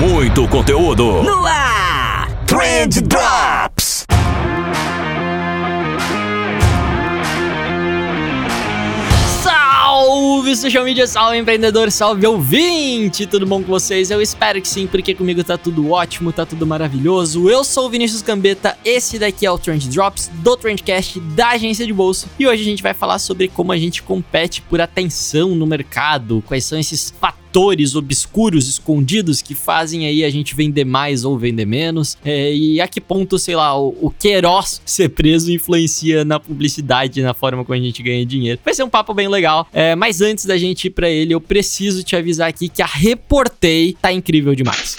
Muito conteúdo no ar. Trend Drops. Salve social media, salve empreendedor, salve ouvinte! Tudo bom com vocês? Eu espero que sim, porque comigo tá tudo ótimo, tá tudo maravilhoso. Eu sou o Vinícius Gambetta, esse daqui é o Trend Drops do Trendcast da agência de bolso. E hoje a gente vai falar sobre como a gente compete por atenção no mercado, quais são esses fatores fatores obscuros, escondidos, que fazem aí a gente vender mais ou vender menos. É, e a que ponto, sei lá, o, o Queiroz ser preso influencia na publicidade, na forma como a gente ganha dinheiro. Vai ser um papo bem legal. É, mas antes da gente ir pra ele, eu preciso te avisar aqui que a Reportei tá incrível demais.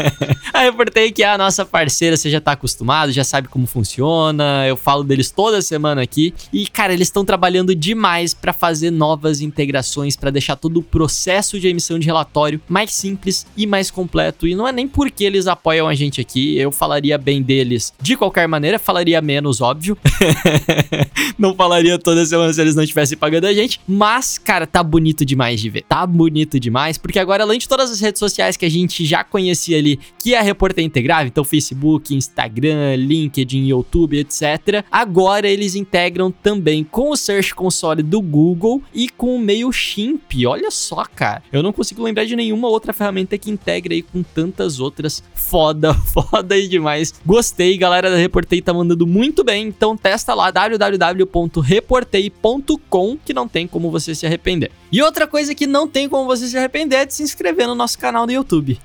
a Reportei, que é a nossa parceira, você já tá acostumado, já sabe como funciona. Eu falo deles toda semana aqui. E, cara, eles estão trabalhando demais para fazer novas integrações, para deixar todo o processo de emissão de relatório mais simples e mais completo. E não é nem porque eles apoiam a gente aqui, eu falaria bem deles de qualquer maneira, falaria menos, óbvio. não falaria toda semana se eles não estivessem pagando a gente. Mas, cara, tá bonito demais de ver. Tá bonito demais, porque agora, além de todas as redes sociais que a gente já conhecia ali, que é a Repórter Integrava, então Facebook, Instagram, LinkedIn, YouTube, etc. Agora eles integram também com o Search Console do Google e com o MailChimp. Olha só, cara. Eu não consigo lembrar de nenhuma outra ferramenta que integre aí com tantas outras. Foda, foda aí demais. Gostei, galera da Reportei tá mandando muito bem. Então testa lá www.reportei.com que não tem como você se arrepender. E outra coisa que não tem como você se arrepender é de se inscrever no nosso canal do YouTube.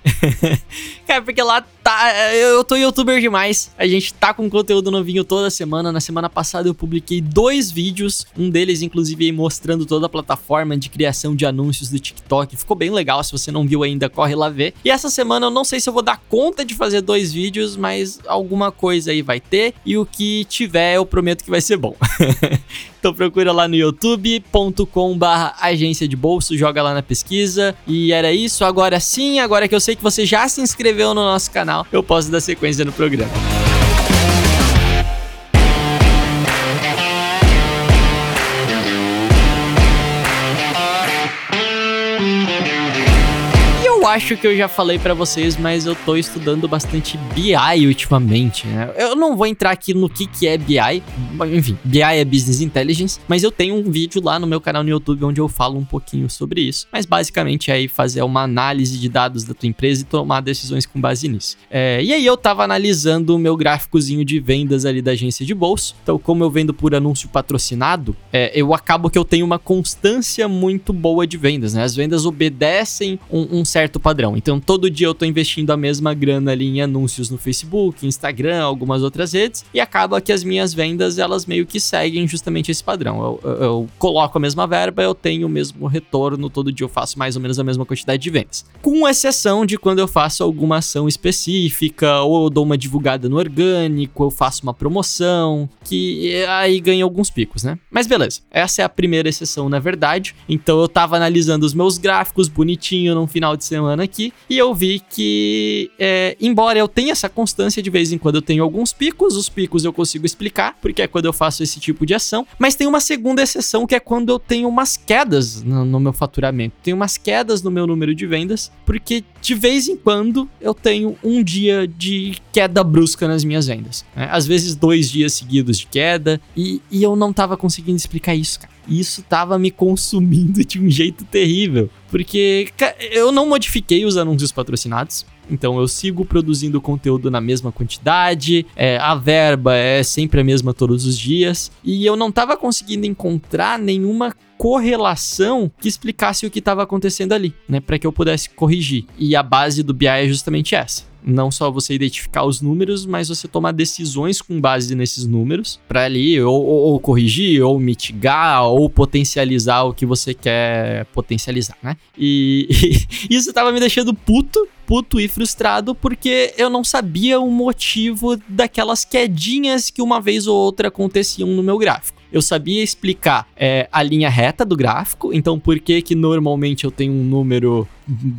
Cara, porque lá tá. Eu tô youtuber demais. A gente tá com conteúdo novinho toda semana. Na semana passada eu publiquei dois vídeos. Um deles, inclusive, mostrando toda a plataforma de criação de anúncios do TikTok. Ficou bem legal. Se você não viu ainda, corre lá ver. E essa semana eu não sei se eu vou dar conta de fazer dois vídeos, mas alguma coisa aí vai ter. E o que tiver, eu prometo que vai ser bom. então procura lá no youtube.com/barra agência de bolso, joga lá na pesquisa. E era isso. Agora sim, agora que eu sei que você já se inscreveu no nosso canal, eu posso dar sequência no programa. Acho que eu já falei para vocês, mas eu tô estudando bastante BI ultimamente, né? Eu não vou entrar aqui no que que é BI, enfim, BI é Business Intelligence, mas eu tenho um vídeo lá no meu canal no YouTube onde eu falo um pouquinho sobre isso. Mas basicamente é aí fazer uma análise de dados da tua empresa e tomar decisões com base nisso. É, e aí eu tava analisando o meu gráficozinho de vendas ali da agência de bolso. Então, como eu vendo por anúncio patrocinado, é, eu acabo que eu tenho uma constância muito boa de vendas, né? As vendas obedecem um, um certo padrão. Então todo dia eu tô investindo a mesma grana ali em anúncios no Facebook, Instagram, algumas outras redes e acaba que as minhas vendas elas meio que seguem justamente esse padrão. Eu, eu, eu coloco a mesma verba, eu tenho o mesmo retorno, todo dia eu faço mais ou menos a mesma quantidade de vendas. Com exceção de quando eu faço alguma ação específica ou eu dou uma divulgada no orgânico, eu faço uma promoção, que aí ganha alguns picos, né? Mas beleza, essa é a primeira exceção na verdade. Então eu tava analisando os meus gráficos bonitinho no final de semana semana aqui e eu vi que, é, embora eu tenha essa constância de vez em quando eu tenho alguns picos, os picos eu consigo explicar, porque é quando eu faço esse tipo de ação, mas tem uma segunda exceção que é quando eu tenho umas quedas no, no meu faturamento, tem umas quedas no meu número de vendas, porque de vez em quando eu tenho um dia de queda brusca nas minhas vendas, né? às vezes dois dias seguidos de queda, e, e eu não tava conseguindo explicar isso, cara. Isso tava me consumindo de um jeito terrível. Porque eu não modifiquei os anúncios patrocinados. Então eu sigo produzindo conteúdo na mesma quantidade, é, a verba é sempre a mesma todos os dias, e eu não estava conseguindo encontrar nenhuma correlação que explicasse o que estava acontecendo ali, né, para que eu pudesse corrigir. E a base do BI é justamente essa não só você identificar os números, mas você tomar decisões com base nesses números para ali ou, ou, ou, corrigir, ou mitigar, ou potencializar o que você quer potencializar, né? E, e isso tava me deixando puto, puto e frustrado porque eu não sabia o motivo daquelas quedinhas que uma vez ou outra aconteciam no meu gráfico eu sabia explicar é, a linha reta do gráfico, então por que que normalmente eu tenho um número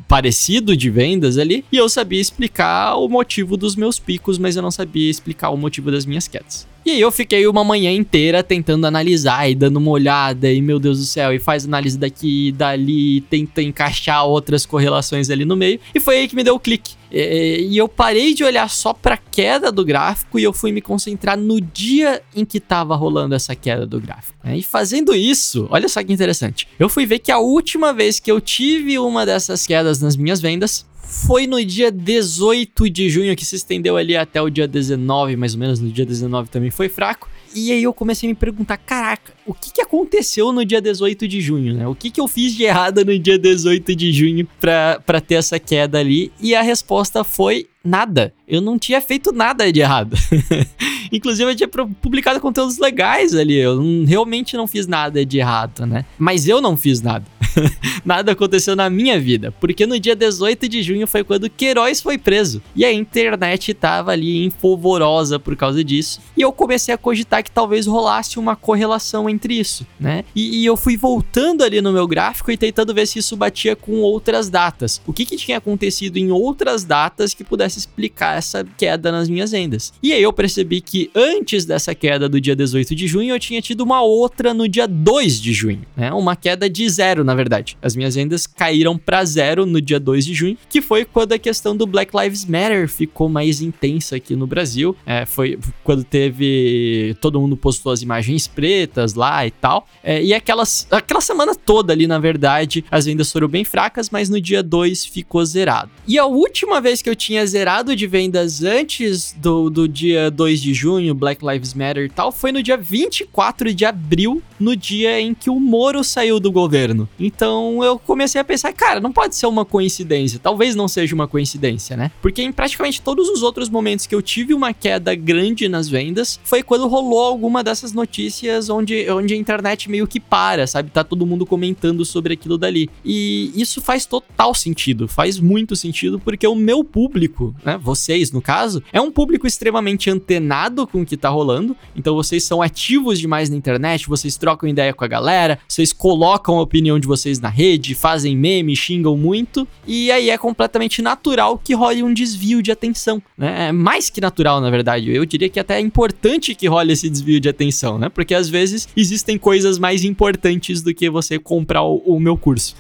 parecido de vendas ali, e eu sabia explicar o motivo dos meus picos, mas eu não sabia explicar o motivo das minhas quedas. E aí eu fiquei uma manhã inteira tentando analisar e dando uma olhada, e meu Deus do céu, e faz análise daqui e dali, tenta encaixar outras correlações ali no meio. E foi aí que me deu o clique. E eu parei de olhar só pra queda do gráfico e eu fui me concentrar no dia em que tava rolando essa queda do gráfico. Né? E fazendo isso, olha só que interessante. Eu fui ver que a última vez que eu tive uma dessas quedas nas minhas vendas foi no dia 18 de junho, que se estendeu ali até o dia 19, mais ou menos. No dia 19 também foi fraco. E aí eu comecei a me perguntar, caraca, o que, que aconteceu no dia 18 de junho, né? O que, que eu fiz de errado no dia 18 de junho pra, pra ter essa queda ali? E a resposta foi nada. Eu não tinha feito nada de errado. Inclusive, eu tinha publicado conteúdos legais ali. Eu realmente não fiz nada de errado, né? Mas eu não fiz nada. nada aconteceu na minha vida. Porque no dia 18 de junho foi quando Queiroz foi preso. E a internet tava ali empolvorosa por causa disso. E eu comecei a cogitar que talvez rolasse uma correlação entre isso, né? E, e eu fui voltando ali no meu gráfico e tentando ver se isso batia com outras datas. O que, que tinha acontecido em outras datas que pudesse explicar essa queda nas minhas vendas. E aí eu percebi que antes dessa queda do dia 18 de junho, eu tinha tido uma outra no dia 2 de junho, né? Uma queda de zero, na verdade. As minhas vendas caíram para zero no dia 2 de junho, que foi quando a questão do Black Lives Matter ficou mais intensa aqui no Brasil. É, foi quando teve. Todo mundo postou as imagens pretas lá e tal. É, e aquelas, aquela semana toda ali, na verdade, as vendas foram bem fracas, mas no dia 2 ficou zerado. E a última vez que eu tinha zerado de vendas antes do, do dia 2 de junho, Black Lives Matter e tal, foi no dia 24 de abril, no dia em que o Moro saiu do governo. Então eu comecei a pensar, cara, não pode ser uma coincidência. Talvez não seja uma coincidência, né? Porque em praticamente todos os outros momentos que eu tive uma queda grande nas vendas, foi quando rolou alguma dessas notícias onde, onde a internet meio que para, sabe? Tá todo mundo comentando sobre aquilo dali. E isso faz total sentido, faz muito sentido, porque o meu público né, vocês no caso, é um público extremamente antenado com o que tá rolando. Então vocês são ativos demais na internet, vocês trocam ideia com a galera, vocês colocam a opinião de vocês na rede, fazem meme, xingam muito, e aí é completamente natural que role um desvio de atenção, né? É mais que natural, na verdade. Eu diria que até é importante que role esse desvio de atenção, né? Porque às vezes existem coisas mais importantes do que você comprar o, o meu curso.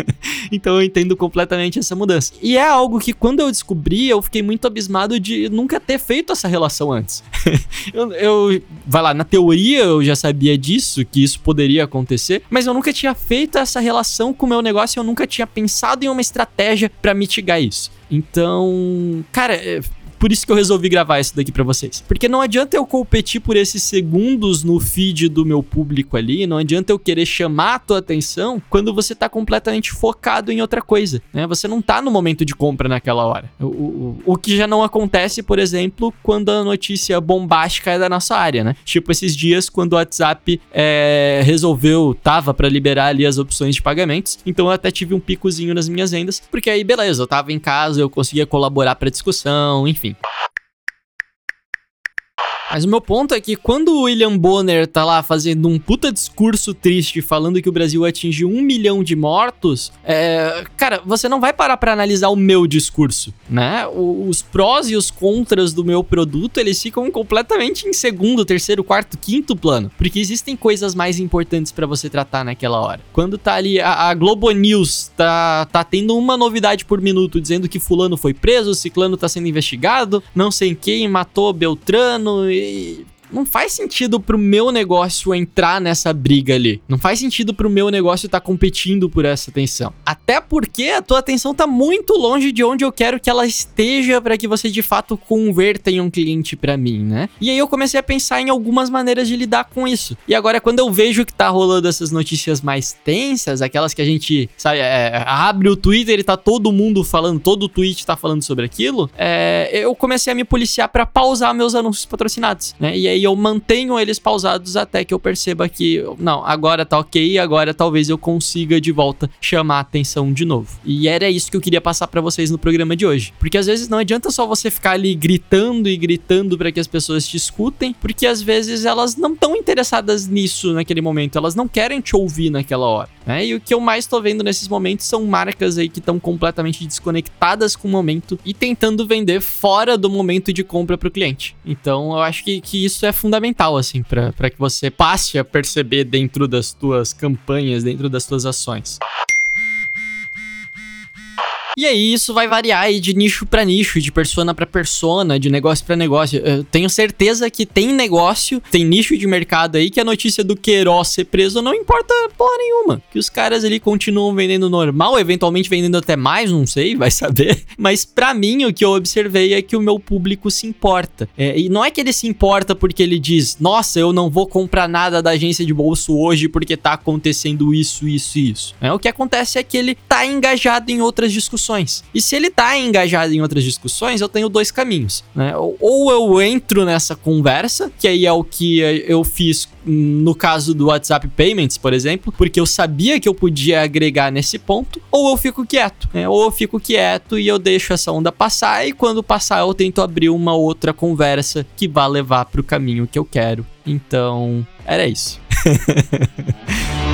então eu entendo completamente essa mudança. E é algo que quando eu descobri, eu fiquei muito abismado de nunca ter feito essa relação antes. eu, eu, vai lá, na teoria eu já sabia disso, que isso poderia acontecer, mas eu nunca tinha feito essa relação com o meu negócio, eu nunca tinha pensado em uma estratégia para mitigar isso. Então, cara, é, por isso que eu resolvi gravar isso daqui para vocês. Porque não adianta eu competir por esses segundos no feed do meu público ali, não adianta eu querer chamar a tua atenção quando você tá completamente focado em outra coisa, né? Você não tá no momento de compra naquela hora. O, o, o que já não acontece, por exemplo, quando a notícia bombástica é da nossa área, né? Tipo esses dias quando o WhatsApp é, resolveu, tava para liberar ali as opções de pagamentos, então eu até tive um picozinho nas minhas vendas, porque aí beleza, eu tava em casa, eu conseguia colaborar pra discussão, enfim enfim. Mas o meu ponto é que quando o William Bonner tá lá fazendo um puta discurso triste falando que o Brasil atingiu um milhão de mortos, é, cara, você não vai parar para analisar o meu discurso, né? Os prós e os contras do meu produto, eles ficam completamente em segundo, terceiro, quarto, quinto plano, porque existem coisas mais importantes para você tratar naquela hora. Quando tá ali a, a, Globo News tá, tá tendo uma novidade por minuto dizendo que fulano foi preso, ciclano tá sendo investigado, não sei quem matou Beltrano e não faz sentido pro meu negócio entrar nessa briga ali. Não faz sentido pro meu negócio estar tá competindo por essa atenção. Até porque a tua atenção tá muito longe de onde eu quero que ela esteja para que você de fato converta em um cliente para mim, né? E aí eu comecei a pensar em algumas maneiras de lidar com isso. E agora quando eu vejo que tá rolando essas notícias mais tensas, aquelas que a gente, sabe, é, abre o Twitter e tá todo mundo falando, todo o tweet tá falando sobre aquilo, é, eu comecei a me policiar para pausar meus anúncios patrocinados, né? E aí aí eu mantenho eles pausados até que eu perceba que, não, agora tá ok, agora talvez eu consiga de volta chamar a atenção de novo. E era isso que eu queria passar para vocês no programa de hoje. Porque às vezes não adianta só você ficar ali gritando e gritando para que as pessoas te escutem, porque às vezes elas não estão interessadas nisso naquele momento, elas não querem te ouvir naquela hora. Né? E o que eu mais tô vendo nesses momentos são marcas aí que estão completamente desconectadas com o momento e tentando vender fora do momento de compra para o cliente. Então eu acho que, que isso é é fundamental, assim, para que você passe a perceber dentro das tuas campanhas, dentro das tuas ações. E aí isso vai variar aí de nicho para nicho, de persona para persona, de negócio para negócio. Eu tenho certeza que tem negócio, tem nicho de mercado aí que a notícia do Queiroz ser preso não importa porra nenhuma. Que os caras ali continuam vendendo normal, eventualmente vendendo até mais, não sei, vai saber. Mas para mim o que eu observei é que o meu público se importa. É, e não é que ele se importa porque ele diz, nossa, eu não vou comprar nada da agência de bolso hoje porque tá acontecendo isso, isso e isso. É, o que acontece é que ele tá engajado em outras discussões discussões. E se ele tá engajado em outras discussões, eu tenho dois caminhos, né? Ou eu entro nessa conversa, que aí é o que eu fiz no caso do WhatsApp Payments, por exemplo, porque eu sabia que eu podia agregar nesse ponto, ou eu fico quieto, né? Ou eu fico quieto e eu deixo essa onda passar e quando passar eu tento abrir uma outra conversa que vá levar para o caminho que eu quero. Então, era isso.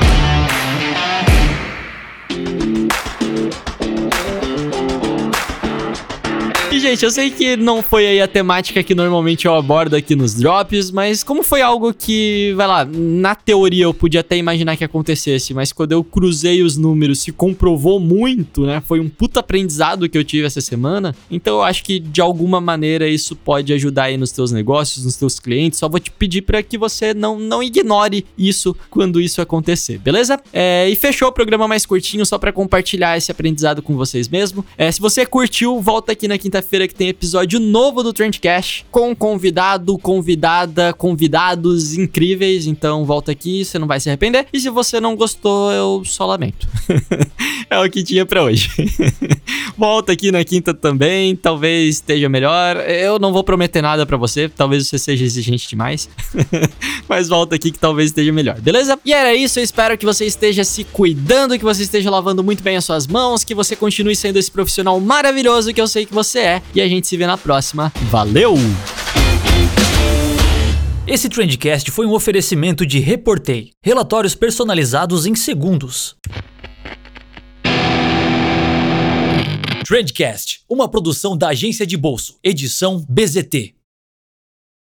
gente, eu sei que não foi aí a temática que normalmente eu abordo aqui nos drops, mas como foi algo que, vai lá, na teoria eu podia até imaginar que acontecesse, mas quando eu cruzei os números se comprovou muito, né? Foi um puta aprendizado que eu tive essa semana. Então eu acho que de alguma maneira isso pode ajudar aí nos teus negócios, nos teus clientes. Só vou te pedir para que você não, não ignore isso quando isso acontecer, beleza? É, e fechou o programa mais curtinho só para compartilhar esse aprendizado com vocês mesmo. É, se você curtiu, volta aqui na quinta-feira quinta-feira que tem episódio novo do Trendcast com convidado, convidada, convidados incríveis. Então volta aqui, você não vai se arrepender. E se você não gostou, eu só lamento. é o que tinha para hoje. volta aqui na quinta também, talvez esteja melhor. Eu não vou prometer nada para você, talvez você seja exigente demais. Mas volta aqui que talvez esteja melhor, beleza? E era isso, eu espero que você esteja se cuidando, que você esteja lavando muito bem as suas mãos, que você continue sendo esse profissional maravilhoso que eu sei que você é e a gente se vê na próxima. Valeu! Esse Trendcast foi um oferecimento de Reportei, relatórios personalizados em segundos. Trendcast, uma produção da agência de bolso, edição BZT.